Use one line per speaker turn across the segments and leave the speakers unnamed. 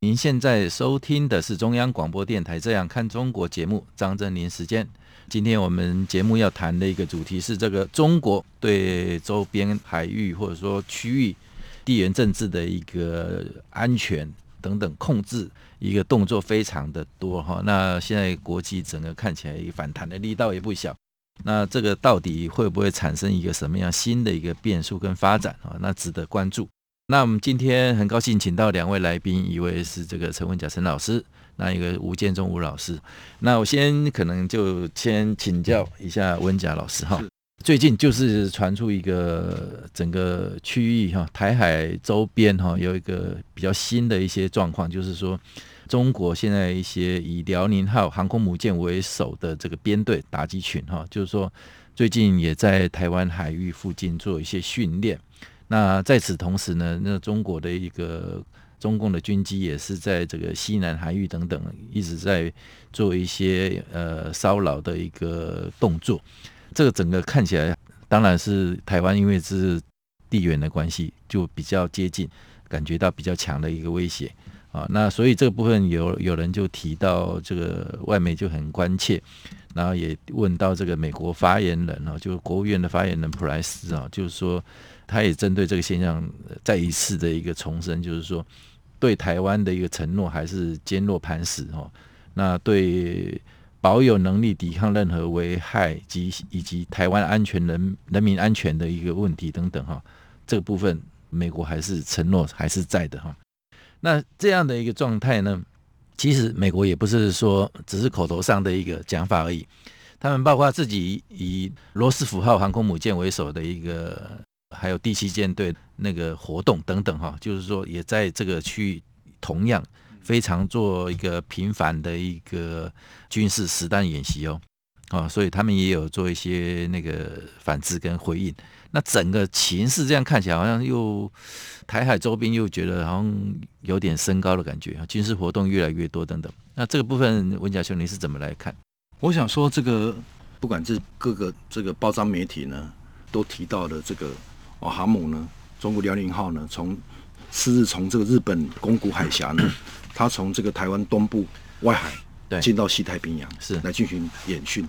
您现在收听的是中央广播电台《这样看中国》节目，张振林时间。今天我们节目要谈的一个主题是这个中国对周边海域或者说区域地缘政治的一个安全等等控制一个动作非常的多哈。那现在国际整个看起来反弹的力道也不小。那这个到底会不会产生一个什么样新的一个变数跟发展啊？那值得关注。那我们今天很高兴请到两位来宾，一位是这个陈文甲陈老师，那一个吴建中吴老师。那我先可能就先请教一下文甲老师哈。最近就是传出一个整个区域哈，台海周边哈有一个比较新的一些状况，就是说中国现在一些以辽宁号航空母舰为首的这个编队打击群哈，就是说最近也在台湾海域附近做一些训练。那在此同时呢，那中国的一个中共的军机也是在这个西南海域等等一直在做一些呃骚扰的一个动作。这个整个看起来，当然是台湾因为是地缘的关系，就比较接近，感觉到比较强的一个威胁啊。那所以这个部分有有人就提到这个外媒就很关切，然后也问到这个美国发言人啊，就是国务院的发言人普莱斯啊，就是说。他也针对这个现象再一次的一个重申，就是说对台湾的一个承诺还是坚若磐石哦。那对保有能力抵抗任何危害及以及台湾安全人人民安全的一个问题等等哈，这个部分美国还是承诺还是在的哈。那这样的一个状态呢，其实美国也不是说只是口头上的一个讲法而已，他们包括自己以罗斯福号航空母舰为首的一个。还有第七舰队那个活动等等哈，就是说也在这个区域同样非常做一个频繁的一个军事实弹演习哦，啊，所以他们也有做一些那个反制跟回应。那整个情势这样看起来，好像又台海周边又觉得好像有点升高的感觉，军事活动越来越多等等。那这个部分文甲兄你是怎么来看？
我想说，这个不管是各个这个报章媒体呢，都提到了这个。哦，航母呢？中国辽宁号呢？从次日从这个日本宫古海峡呢，它从这个台湾东部外海进到西太平洋，是来进行演训。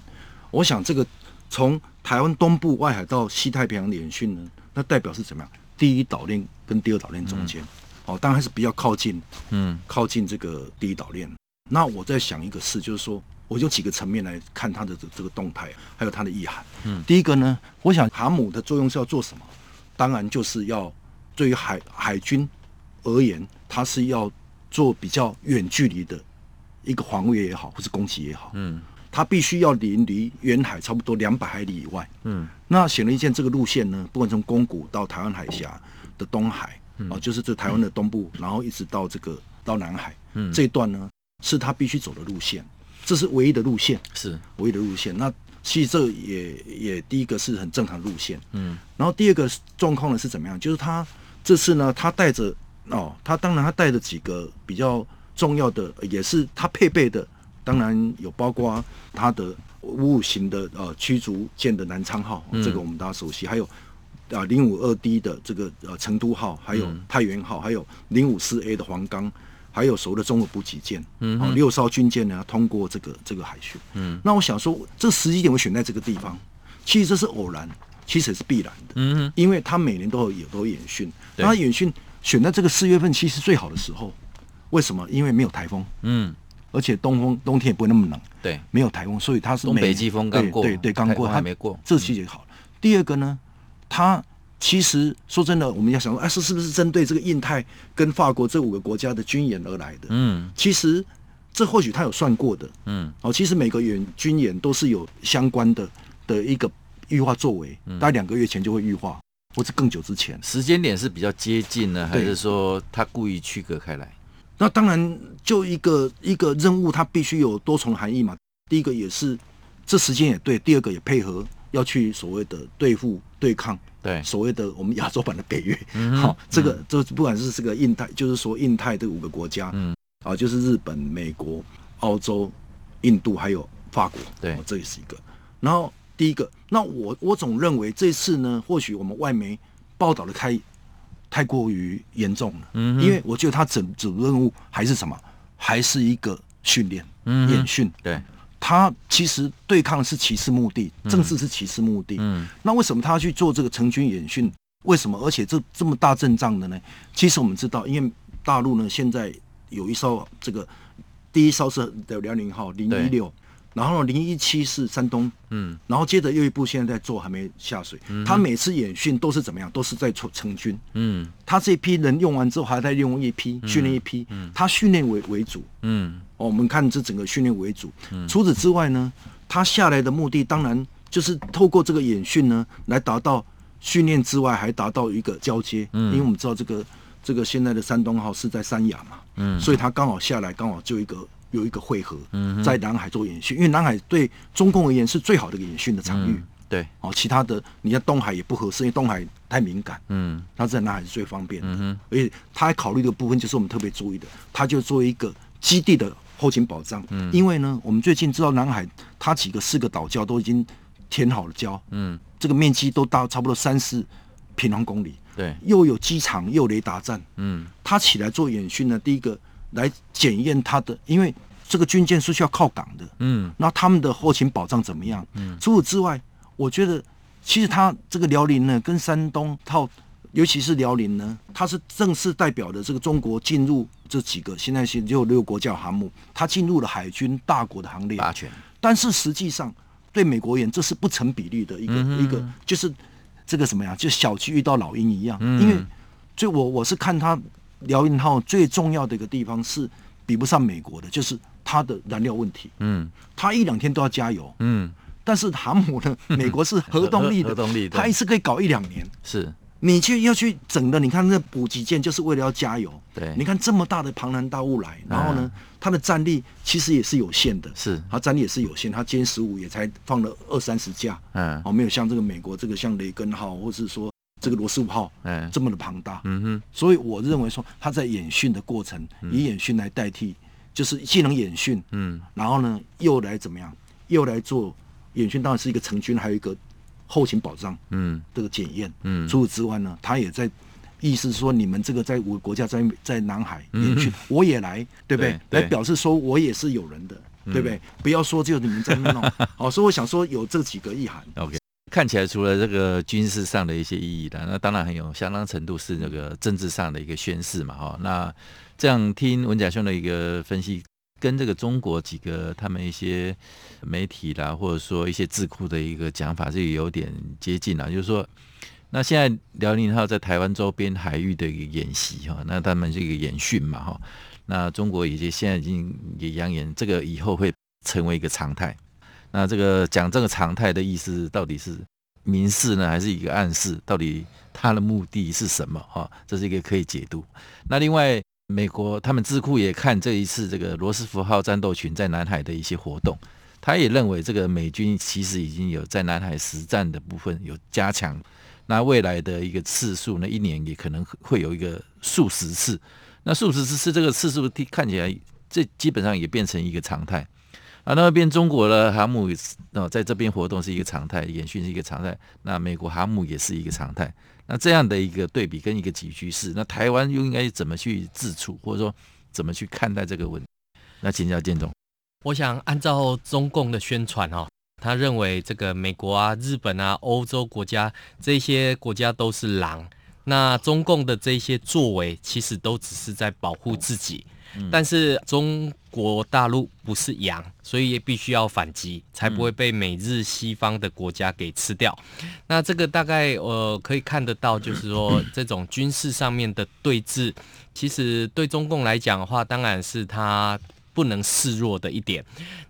我想这个从台湾东部外海到西太平洋的演训呢，那代表是怎么样？第一岛链跟第二岛链中间，哦，当然是比较靠近，嗯，靠近这个第一岛链。那我在想一个事，就是说，我就几个层面来看它的这这个动态，还有它的意涵。嗯，第一个呢，我想航母的作用是要做什么？当然就是要对于海海军而言，它是要做比较远距离的一个防卫也好，或是攻击也好，嗯，它必须要临离远海差不多两百海里以外，嗯，那显而易见，这个路线呢，不管从宫古到台湾海峡的东海，嗯、啊，就是这台湾的东部，然后一直到这个到南海，嗯，这一段呢是它必须走的路线，这是唯一的路线，是。唯一的路线，那。其实这也也第一个是很正常路线，嗯，然后第二个状况呢是怎么样？就是他这次呢，他带着哦，他当然他带着几个比较重要的，也是他配备的，当然有包括他的五五型的呃驱逐舰的南昌号，这个我们大家熟悉，还有啊零五二 D 的这个呃成都号，还有太原号，还有零五四 A 的黄冈。还有所谓的综合补给舰，嗯，哦，六艘军舰呢要通过这个这个海训，嗯，那我想说，这时机点我选在这个地方，其实这是偶然，其实也是必然的，嗯，因为他每年都有有都有演训，那他演训选在这个四月份，其实最好的时候，为什么？因为没有台风，嗯，而且东风冬天也不会那么冷，对，没有台风，所以它是
东北季风刚过，
对对，刚过
还没过，
这期节好。第二个呢，它。其实说真的，我们要想说，哎，是是不是针对这个印太跟法国这五个国家的军演而来的？嗯，其实这或许他有算过的。嗯，哦，其实每个演军演都是有相关的的一个预化作为，大概两个月前就会预化，或者更久之前。
时间点是比较接近呢，还是说他故意区隔开来？
那当然，就一个一个任务，它必须有多重含义嘛。第一个也是这时间也对，第二个也配合要去所谓的对付对抗，
对。
所谓的我们亚洲版的北约。好、这个这不管是这个印太，就是说印太这五个国家，
嗯，
啊，就是日本、美国、澳洲、印度还有法国，
对、
哦，这也是一个。然后第一个，那我我总认为这次呢，或许我们外媒报道的太太过于严重了，嗯，因为我觉得他整主任务还是什么，还是一个训练、嗯、演训，
对，
他其实对抗是歧视目的，政治是歧视目的，嗯，那为什么他要去做这个成军演训？为什么？而且这这么大阵仗的呢？其实我们知道，因为大陆呢现在有一艘这个第一艘是的辽宁号零一六。然后零一七是山东，嗯，然后接着又一部现在在做，还没下水。嗯、他每次演训都是怎么样？都是在成成军，嗯，他这批人用完之后，还在用一批训练一批，嗯，他训练为为主，嗯，哦，我们看这整个训练为主。嗯、除此之外呢，他下来的目的当然就是透过这个演训呢，来达到训练之外，还达到一个交接，嗯，因为我们知道这个这个现在的山东号是在三亚嘛，嗯，所以他刚好下来，刚好就一个。有一个汇合，在南海做演训，因为南海对中共而言是最好的一个演训的场域。
嗯、对，
哦，其他的你像东海也不合适，因为东海太敏感。嗯，他在南海是最方便的。嗯，而且他还考虑的部分就是我们特别注意的，他就做一个基地的后勤保障。嗯，因为呢，我们最近知道南海它几个四个岛礁都已经填好了礁。嗯，这个面积都到差不多三四平方公里。
对，
又有机场，又有雷达站。嗯，他起来做演训呢，第一个。来检验它的，因为这个军舰是需要靠港的，嗯，那他们的后勤保障怎么样？嗯，除此之外，我觉得其实它这个辽宁呢，跟山东套，尤其是辽宁呢，它是正式代表的这个中国进入这几个现在是只有六个国家航母，它进入了海军大国的行列，
霸权。
但是实际上对美国而言，这是不成比例的一个、嗯、一个，就是这个什么呀？就小鸡遇到老鹰一样，嗯、因为就我我是看他。辽宁号最重要的一个地方是比不上美国的，就是它的燃料问题。嗯，它一两天都要加油。嗯，但是航母呢，美国是核动力的，核动力，它一次可以搞一两年。
是，
你去要去整的，你看那补给舰就是为了要加油。
对，
你看这么大的庞然大物来，然后呢，它的战力其实也是有限的。
是，
它战力也是有限，它歼十五也才放了二三十架。嗯，哦，没有像这个美国这个像雷根号，或是说。这个罗斯五号，哎，这么的庞大，嗯哼，所以我认为说他在演训的过程，以演训来代替，就是既能演训，嗯，然后呢又来怎么样，又来做演训，当然是一个成军，还有一个后勤保障，嗯，这个检验，嗯，除此之外呢，他也在意思说，你们这个在五个国家在在南海演训，我也来，对不对？来表示说我也是有人的，对不对？不要说只有你们在那弄，好，所以我想说有这几个意涵
，OK。看起来除了这个军事上的一些意义的，那当然很有相当程度是那个政治上的一个宣示嘛，哈。那这样听文甲兄的一个分析，跟这个中国几个他们一些媒体啦，或者说一些智库的一个讲法，是有点接近了。就是说，那现在辽宁号在台湾周边海域的一个演习哈，那他们这个演训嘛，哈。那中国已经现在已经也扬言，这个以后会成为一个常态。那这个讲这个常态的意思到底是明示呢，还是一个暗示？到底它的目的是什么？哈，这是一个可以解读。那另外，美国他们智库也看这一次这个罗斯福号战斗群在南海的一些活动，他也认为这个美军其实已经有在南海实战的部分有加强。那未来的一个次数呢，一年也可能会有一个数十次。那数十次这个次数看起来，这基本上也变成一个常态。啊，那边中国的航母哦，在这边活动是一个常态，演训是一个常态。那美国航母也是一个常态。那这样的一个对比跟一个局势，那台湾又应该怎么去自处，或者说怎么去看待这个问题？那请教建总。
我想按照中共的宣传哦，他认为这个美国啊、日本啊、欧洲国家这些国家都是狼。那中共的这些作为，其实都只是在保护自己。但是中国大陆不是羊，所以也必须要反击，才不会被美日西方的国家给吃掉。那这个大概呃可以看得到，就是说这种军事上面的对峙，其实对中共来讲的话，当然是他不能示弱的一点。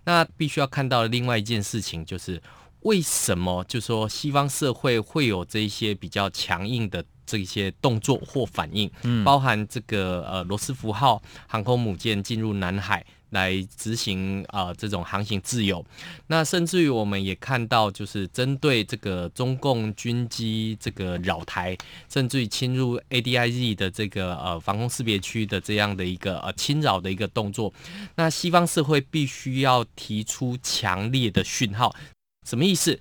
那必须要看到另外一件事情，就是为什么就说西方社会会有这些比较强硬的。这些动作或反应，
嗯，
包含这个呃罗斯福号航空母舰进入南海。来执行啊、呃，这种航行自由，那甚至于我们也看到，就是针对这个中共军机这个扰台，甚至于侵入 ADIZ 的这个呃防空识别区的这样的一个呃侵扰的一个动作，那西方社会必须要提出强烈的讯号，什么意思？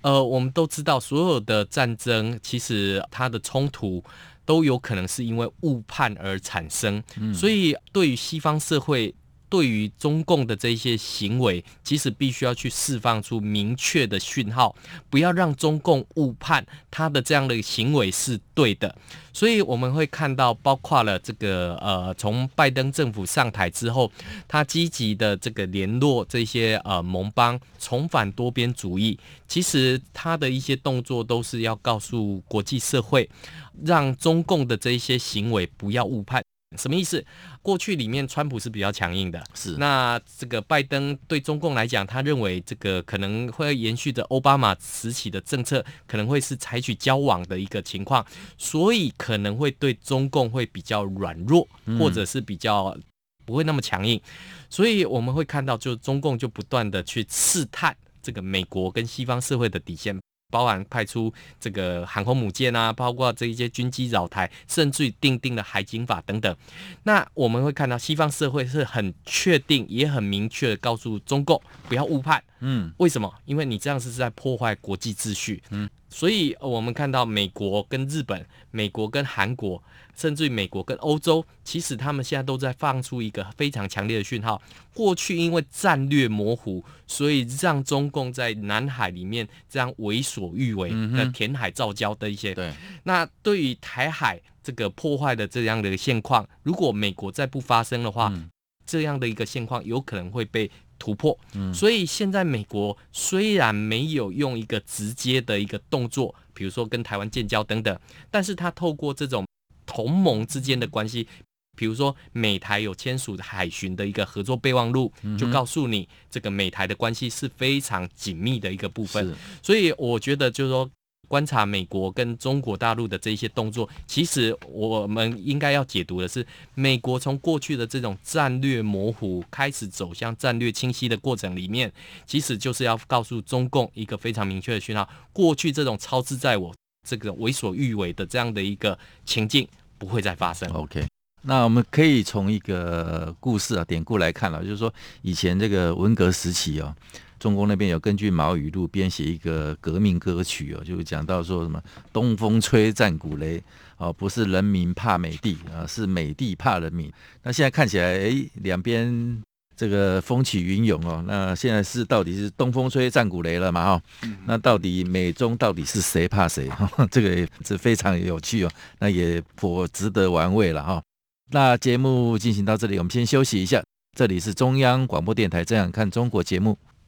呃，我们都知道，所有的战争其实它的冲突都有可能是因为误判而产生，嗯、所以对于西方社会。对于中共的这些行为，其实必须要去释放出明确的讯号，不要让中共误判他的这样的行为是对的。所以我们会看到，包括了这个呃，从拜登政府上台之后，他积极的这个联络这些呃盟邦，重返多边主义。其实他的一些动作都是要告诉国际社会，让中共的这些行为不要误判。什么意思？过去里面，川普是比较强硬的，
是
那这个拜登对中共来讲，他认为这个可能会延续着奥巴马时期的政策，可能会是采取交往的一个情况，所以可能会对中共会比较软弱，或者是比较不会那么强硬，所以我们会看到，就中共就不断的去试探这个美国跟西方社会的底线。包含派出这个航空母舰啊，包括这一些军机扰台，甚至于订定了海警法等等。那我们会看到西方社会是很确定，也很明确的告诉中共不要误判。嗯，为什么？因为你这样是在破坏国际秩序。嗯。所以，我们看到美国跟日本、美国跟韩国，甚至于美国跟欧洲，其实他们现在都在放出一个非常强烈的讯号。过去因为战略模糊，所以让中共在南海里面这样为所欲为的填海造礁的一些。对。那对于台海这个破坏的这样的一个现况，如果美国再不发生的话，这样的一个现况有可能会被。突破，所以现在美国虽然没有用一个直接的一个动作，比如说跟台湾建交等等，但是他透过这种同盟之间的关系，比如说美台有签署海巡的一个合作备忘录，就告诉你这个美台的关系是非常紧密的一个部分。所以我觉得就是说。观察美国跟中国大陆的这些动作，其实我们应该要解读的是，美国从过去的这种战略模糊开始走向战略清晰的过程里面，其实就是要告诉中共一个非常明确的讯号：过去这种操之在我、这个为所欲为的这样的一个情境不会再发生。
OK，那我们可以从一个故事啊典故来看了，就是说以前这个文革时期啊。中共那边有根据毛语录编写一个革命歌曲哦，就讲到说什么“东风吹战鼓擂”，哦，不是人民怕美帝啊，是美帝怕人民。那现在看起来，哎，两边这个风起云涌哦。那现在是到底是东风吹战鼓擂了嘛？哦，那到底美中到底是谁怕谁？这个也是非常有趣哦，那也颇值得玩味了哈。那节目进行到这里，我们先休息一下。这里是中央广播电台《这样看中国》节目。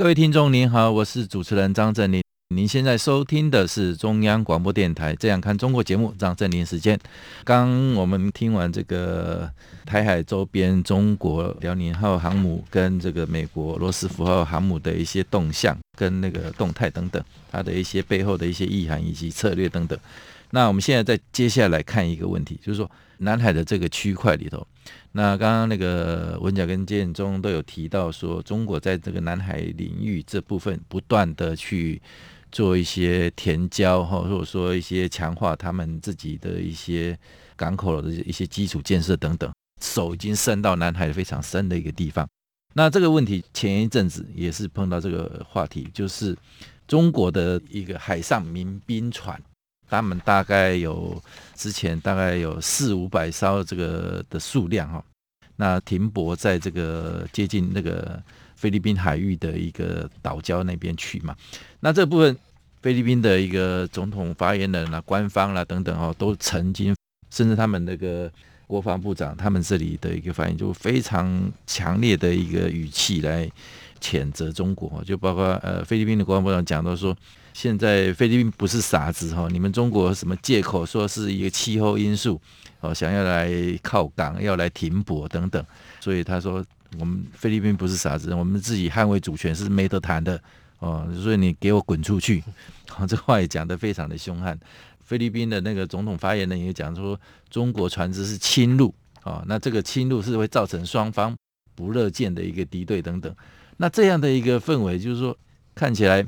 各位听众您好，我是主持人张振林。您现在收听的是中央广播电台《这样看中国》节目，张振林时间。刚我们听完这个台海周边中国辽宁号航母跟这个美国罗斯福号航母的一些动向跟那个动态等等，它的一些背后的一些意涵以及策略等等。那我们现在再接下来看一个问题，就是说南海的这个区块里头。那刚刚那个文甲跟建中都有提到说，中国在这个南海领域这部分不断的去做一些填礁哈，或者说一些强化他们自己的一些港口的一些基础建设等等，手已经伸到南海非常深的一个地方。那这个问题前一阵子也是碰到这个话题，就是中国的一个海上民兵船，他们大概有之前大概有四五百艘这个的数量哈，那停泊在这个接近那个菲律宾海域的一个岛礁那边去嘛，那这部分菲律宾的一个总统发言人啊、官方啦、啊、等等哦，都曾经甚至他们那个。国防部长他们这里的一个反应，就非常强烈的一个语气来谴责中国，就包括呃菲律宾的国防部长讲到说，现在菲律宾不是傻子哈，你们中国什么借口说是一个气候因素哦，想要来靠港要来停泊等等，所以他说我们菲律宾不是傻子，我们自己捍卫主权是没得谈的哦，所以你给我滚出去，哦，这话也讲得非常的凶悍。菲律宾的那个总统发言人也讲说，中国船只是侵入啊，那这个侵入是会造成双方不乐见的一个敌对等等。那这样的一个氛围，就是说看起来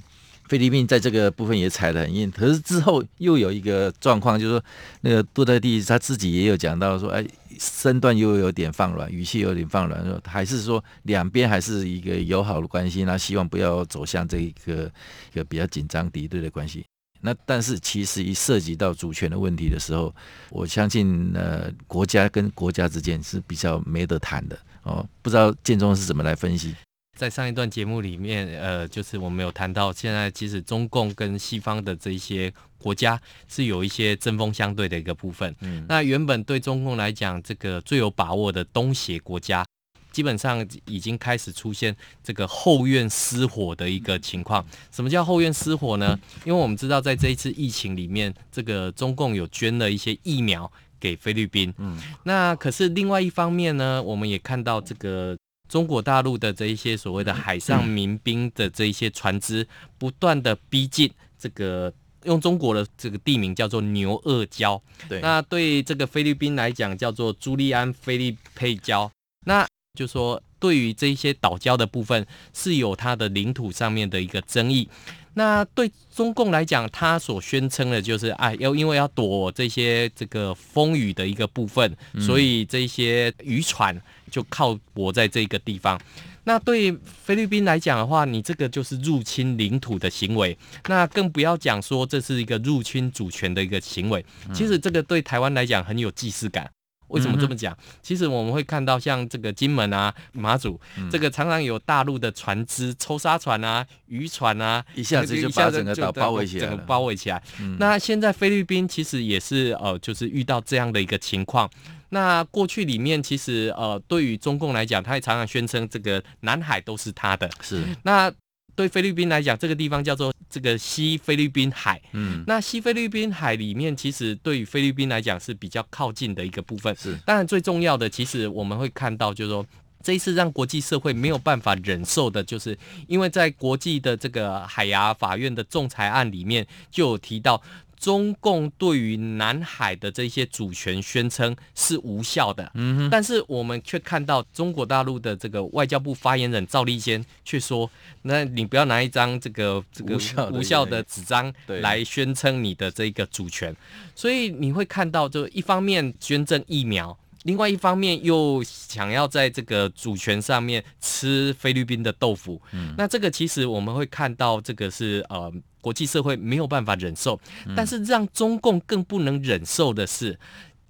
菲律宾在这个部分也踩得很硬。可是之后又有一个状况，就是说那个杜特地他自己也有讲到说，哎，身段又有点放软，语气有点放软，说还是说两边还是一个友好的关系，那希望不要走向这一个一个比较紧张敌对的关系。那但是其实一涉及到主权的问题的时候，我相信呃国家跟国家之间是比较没得谈的哦。不知道建中是怎么来分析？
在上一段节目里面，呃，就是我们有谈到，现在其实中共跟西方的这一些国家是有一些针锋相对的一个部分。嗯，那原本对中共来讲，这个最有把握的东协国家。基本上已经开始出现这个后院失火的一个情况。什么叫后院失火呢？因为我们知道，在这一次疫情里面，这个中共有捐了一些疫苗给菲律宾。嗯，那可是另外一方面呢，我们也看到这个中国大陆的这一些所谓的海上民兵的这一些船只，不断的逼近这个用中国的这个地名叫做牛二礁。对，那对这个菲律宾来讲叫做朱利安菲利佩礁。那就说对于这一些岛礁的部分是有它的领土上面的一个争议，那对中共来讲，他所宣称的就是哎，要因为要躲这些这个风雨的一个部分，所以这些渔船就靠泊在这个地方。那对菲律宾来讲的话，你这个就是入侵领土的行为，那更不要讲说这是一个入侵主权的一个行为。其实这个对台湾来讲很有既视感。为什么这么讲？其实我们会看到，像这个金门啊、马祖，这个常常有大陆的船只、抽沙船啊、渔船啊，
一下子就把整个岛包围起来，
整个包围起来。那现在菲律宾其实也是呃，就是遇到这样的一个情况。那过去里面其实呃，对于中共来讲，他也常常宣称这个南海都是他的。
是
那。对菲律宾来讲，这个地方叫做这个西菲律宾海。嗯，那西菲律宾海里面，其实对于菲律宾来讲是比较靠近的一个部分。是，当然最重要的，其实我们会看到，就是说这一次让国际社会没有办法忍受的，就是因为在国际的这个海牙法院的仲裁案里面就有提到。中共对于南海的这些主权宣称是无效的，嗯，但是我们却看到中国大陆的这个外交部发言人赵立坚却说：“那你不要拿一张这个这个无效的纸张来宣称你的这个主权。”所以你会看到，就一方面捐赠疫苗，另外一方面又想要在这个主权上面吃菲律宾的豆腐。嗯，那这个其实我们会看到，这个是呃。国际社会没有办法忍受，但是让中共更不能忍受的是，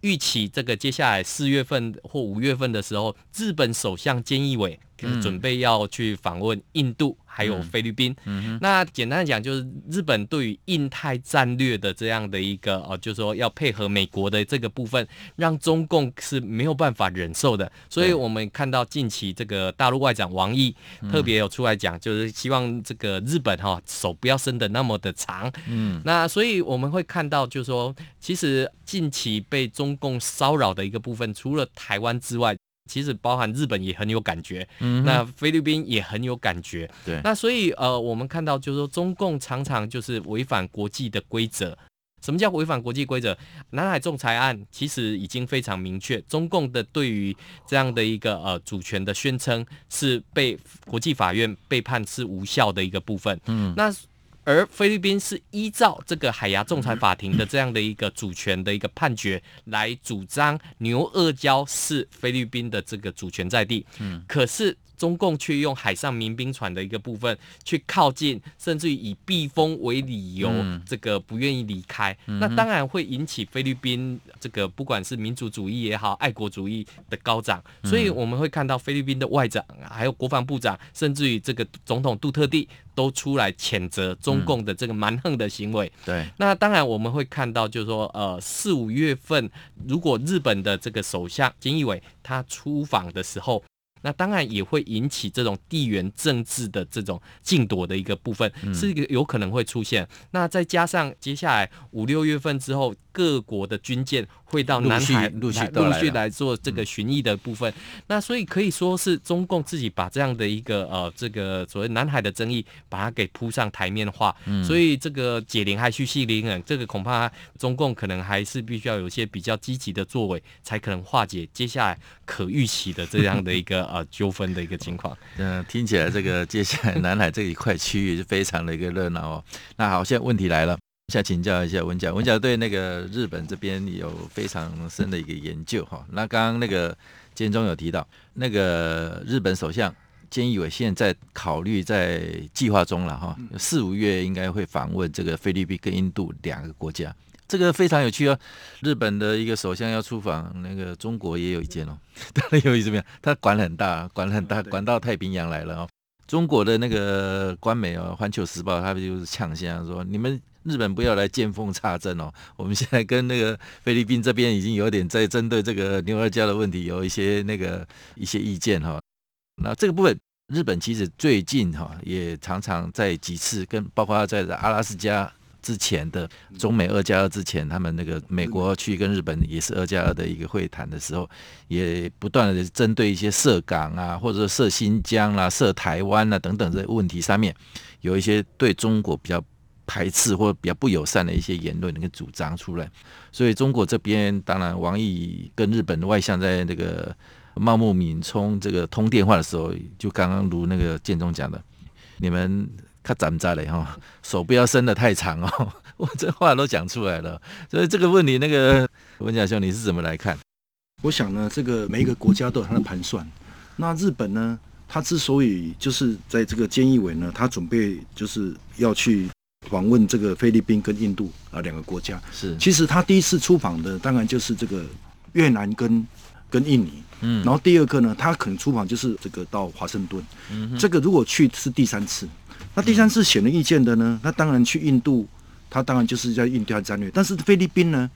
预期这个接下来四月份或五月份的时候，日本首相菅义伟准备要去访问印度。还有菲律宾，那简单的讲，就是日本对于印太战略的这样的一个哦，就是说要配合美国的这个部分，让中共是没有办法忍受的。所以我们看到近期这个大陆外长王毅特别有出来讲，就是希望这个日本哈手不要伸的那么的长。嗯，那所以我们会看到，就是说，其实近期被中共骚扰的一个部分，除了台湾之外。其实包含日本也很有感觉，嗯，那菲律宾也很有感觉，对，那所以呃，我们看到就是说，中共常常就是违反国际的规则。什么叫违反国际规则？南海仲裁案其实已经非常明确，中共的对于这样的一个呃主权的宣称是被国际法院被判是无效的一个部分。嗯，那而菲律宾是依照这个海牙仲裁法庭的这样的一个主权的一个判决来主张牛轭礁是菲律宾的这个主权在地。嗯，可是。中共却用海上民兵船的一个部分去靠近，甚至于以避风为理由，这个不愿意离开，嗯、那当然会引起菲律宾这个不管是民族主义也好，爱国主义的高涨。所以我们会看到菲律宾的外长，还有国防部长，甚至于这个总统杜特地都出来谴责中共的这个蛮横的行为。
嗯、对，
那当然我们会看到，就是说，呃，四五月份如果日本的这个首相菅义伟他出访的时候。那当然也会引起这种地缘政治的这种竞夺的一个部分，是一个有可能会出现。那再加上接下来五六月份之后，各国的军舰会到南海陆续陆续来做这个巡弋的部分。那所以可以说是中共自己把这样的一个呃这个所谓南海的争议，把它给铺上台面化。所以这个解铃还须系铃人，这个恐怕中共可能还是必须要有一些比较积极的作为，才可能化解接下来可预期的这样的一个。呃，纠纷的一个情况。
嗯，听起来这个接下来南海这一块区域是非常的一个热闹哦。那好，现在问题来了，想请教一下文甲，文甲对那个日本这边有非常深的一个研究哈。那刚刚那个监中有提到，那个日本首相菅义伟现在考虑在计划中了哈，四五月应该会访问这个菲律宾跟印度两个国家。这个非常有趣哦，日本的一个首相要出访，那个中国也有一间哦。当然有意思，怎么样？他管很大，管很大，管到太平洋来了哦。中国的那个官媒哦，《环球时报》他们就是呛声说：“你们日本不要来见缝插针哦，我们现在跟那个菲律宾这边已经有点在针对这个牛轭礁的问题有一些那个一些意见哈。那这个部分，日本其实最近哈也常常在几次跟包括在阿拉斯加。”之前的中美二加二之前，他们那个美国去跟日本也是二加二的一个会谈的时候，也不断的针对一些涉港啊，或者涉新疆啦、涉台湾啊等等这些问题上面，有一些对中国比较排斥或比较不友善的一些言论跟主张出来。所以中国这边当然，王毅跟日本的外相在那个茂木敏充这个通电话的时候，就刚刚如那个建中讲的，你们。看咱们在嘞哈，手不要伸得太长哦。我这话都讲出来了，所以这个问题，那个文甲兄，你是怎么来看？
我想呢，这个每一个国家都有它的盘算。那日本呢，他之所以就是在这个菅义伟呢，他准备就是要去访问这个菲律宾跟印度啊两个国家。
是，
其实他第一次出访的当然就是这个越南跟跟印尼。嗯，然后第二个呢，他可能出访就是这个到华盛顿。嗯，这个如果去是第三次。那第三次显而易见的呢？那当然去印度，他当然就是在印度战略。但是菲律宾呢，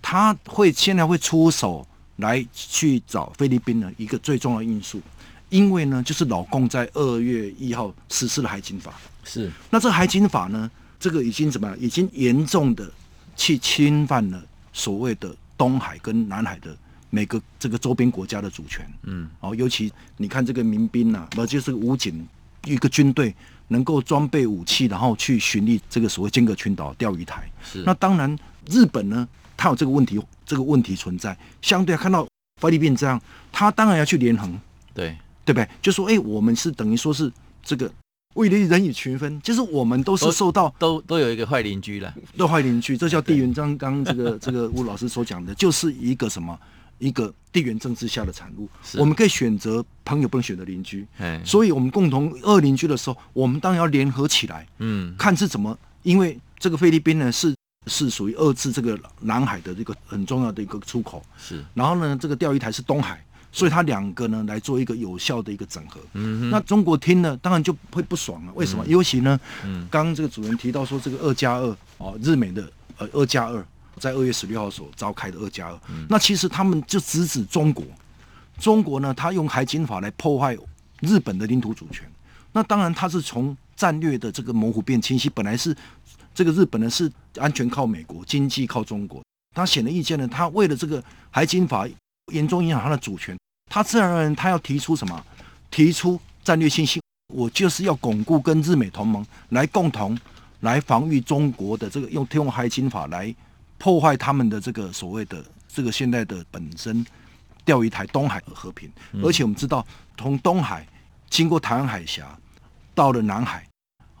他会现在会出手来去找菲律宾的一个最重要的因素，因为呢，就是老共在二月一号实施了海警法。
是。
那这个海警法呢，这个已经怎么样？已经严重的去侵犯了所谓的东海跟南海的每个这个周边国家的主权。嗯。哦，尤其你看这个民兵呐、啊，不就是武警一个军队。能够装备武器，然后去巡历这个所谓尖阁群岛钓鱼台。
是。
那当然，日本呢，它有这个问题，这个问题存在。相对看到菲律宾这样，他当然要去连横。
对，
对不对？就说，哎，我们是等于说是这个为了人以群分，就是我们都是受到
都都，都有一个坏邻居了，
都坏邻居，这叫地缘。刚刚这个这个吴老师所讲的，就是一个什么？一个地缘政治下的产物，我们可以选择朋友，不能选择邻居。所以我们共同恶邻居的时候，我们当然要联合起来，嗯，看是怎么。因为这个菲律宾呢，是是属于遏制这个南海的这个很重要的一个出口，是。然后呢，这个钓鱼台是东海，所以它两个呢来做一个有效的一个整合。嗯，那中国听了当然就会不爽了。为什么？尤其呢，刚刚这个主人提到说这个二加二哦，日美的呃二加二。在二月十六号所召开的二加二，那其实他们就直指中国。中国呢，他用海警法来破坏日本的领土主权。那当然，他是从战略的这个模糊变清晰。本来是这个日本呢是安全靠美国，经济靠中国。他显而易见呢，他为了这个海警法严重影响他的主权，他自然而然他要提出什么？提出战略信息，我就是要巩固跟日美同盟，来共同来防御中国的这个用用海警法来。破坏他们的这个所谓的这个现在的本身钓鱼台东海和平，而且我们知道从东海经过台湾海峡到了南海，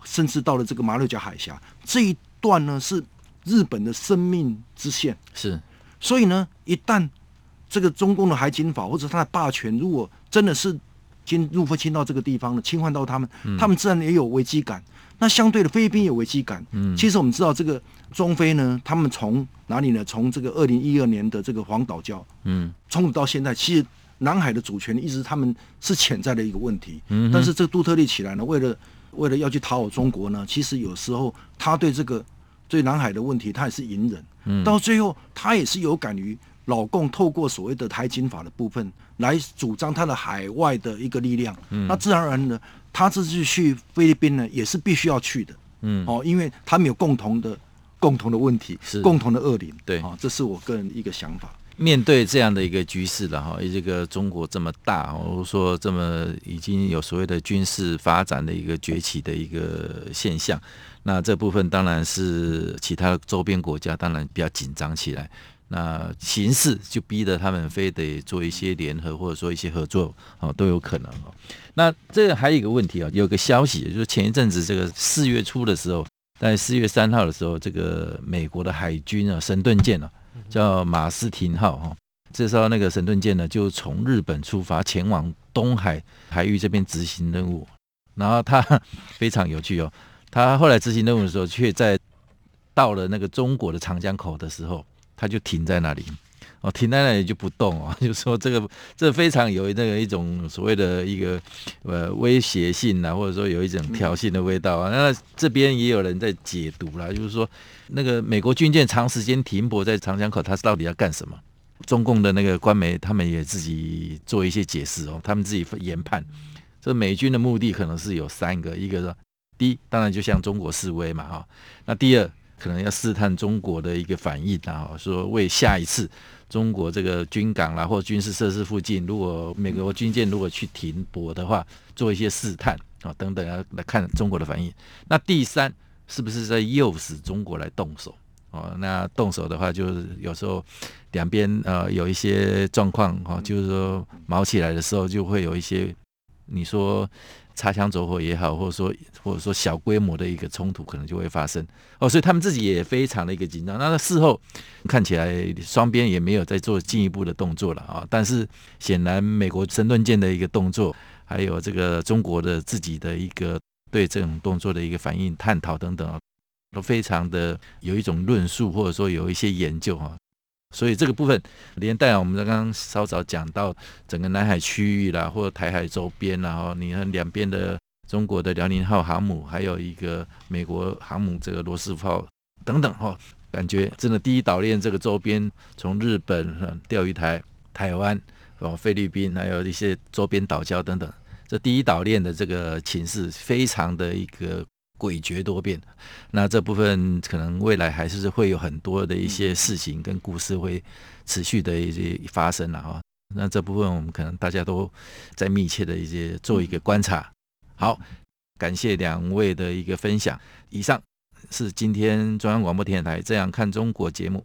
甚至到了这个马六甲海峡这一段呢，是日本的生命之线。
是，
所以呢，一旦这个中共的海警法或者他的霸权，如果真的是侵入侵到这个地方了，侵犯到他们，他们自然也有危机感。那相对的，菲律宾有危机感。嗯，其实我们知道，这个中菲呢，他们从哪里呢？从这个二零一二年的这个黄岛礁，嗯，冲突到现在，其实南海的主权一直他们是潜在的一个问题。嗯，但是这个杜特利起来呢，为了为了要去讨好中国呢，其实有时候他对这个对南海的问题，他也是隐忍。嗯，到最后他也是有感于老共透过所谓的台警法的部分来主张他的海外的一个力量。嗯，那自然而然呢。他这次去菲律宾呢，也是必须要去的，嗯，哦，因为他们有共同的共同的问题，是共同的恶灵，
对，
啊，这是我个人一个想法。
面对这样的一个局势了哈，这个中国这么大，或者说这么已经有所谓的军事发展的一个崛起的一个现象，那这部分当然是其他周边国家当然比较紧张起来。那形势就逼得他们非得做一些联合，或者说一些合作，哦，都有可能哦。那这还有一个问题啊，有个消息，就是前一阵子这个四月初的时候，在四月三号的时候，这个美国的海军啊，神盾舰啊，叫马斯廷号哈，这时候那个神盾舰呢，就从日本出发，前往东海海域这边执行任务。然后他非常有趣哦，他后来执行任务的时候，却在到了那个中国的长江口的时候。他就停在那里，哦，停在那里就不动哦，就说这个这非常有那个一种所谓的一个呃威胁性啊，或者说有一种挑衅的味道啊。那这边也有人在解读啦，就是说那个美国军舰长时间停泊在长江口，它是到底要干什么？中共的那个官媒他们也自己做一些解释哦，他们自己研判，这美军的目的可能是有三个，一个是第一，当然就向中国示威嘛，哈，那第二。可能要试探中国的一个反应啊，说为下一次中国这个军港啦或军事设施附近，如果美国军舰如果去停泊的话，做一些试探啊等等啊来看中国的反应。那第三是不是在诱使中国来动手？哦，那动手的话，就是有时候两边呃有一些状况哈，就是说卯起来的时候，就会有一些你说。擦枪走火也好，或者说或者说小规模的一个冲突可能就会发生哦，所以他们自己也非常的一个紧张。那那事后看起来双边也没有再做进一步的动作了啊，但是显然美国神盾舰的一个动作，还有这个中国的自己的一个对这种动作的一个反应、探讨等等啊，都非常的有一种论述，或者说有一些研究啊。所以这个部分连带我们刚刚稍早讲到整个南海区域啦，或台海周边，然后你看两边的中国的辽宁号航母，还有一个美国航母这个罗斯福号等等哈，感觉真的第一岛链这个周边，从日本、钓鱼台、台湾、哦菲律宾，还有一些周边岛礁等等，这第一岛链的这个情势非常的一个。诡谲多变，那这部分可能未来还是会有很多的一些事情跟故事会持续的一些发生了哈。那这部分我们可能大家都在密切的一些做一个观察。好，感谢两位的一个分享。以上是今天中央广播电台《这样看中国》节目。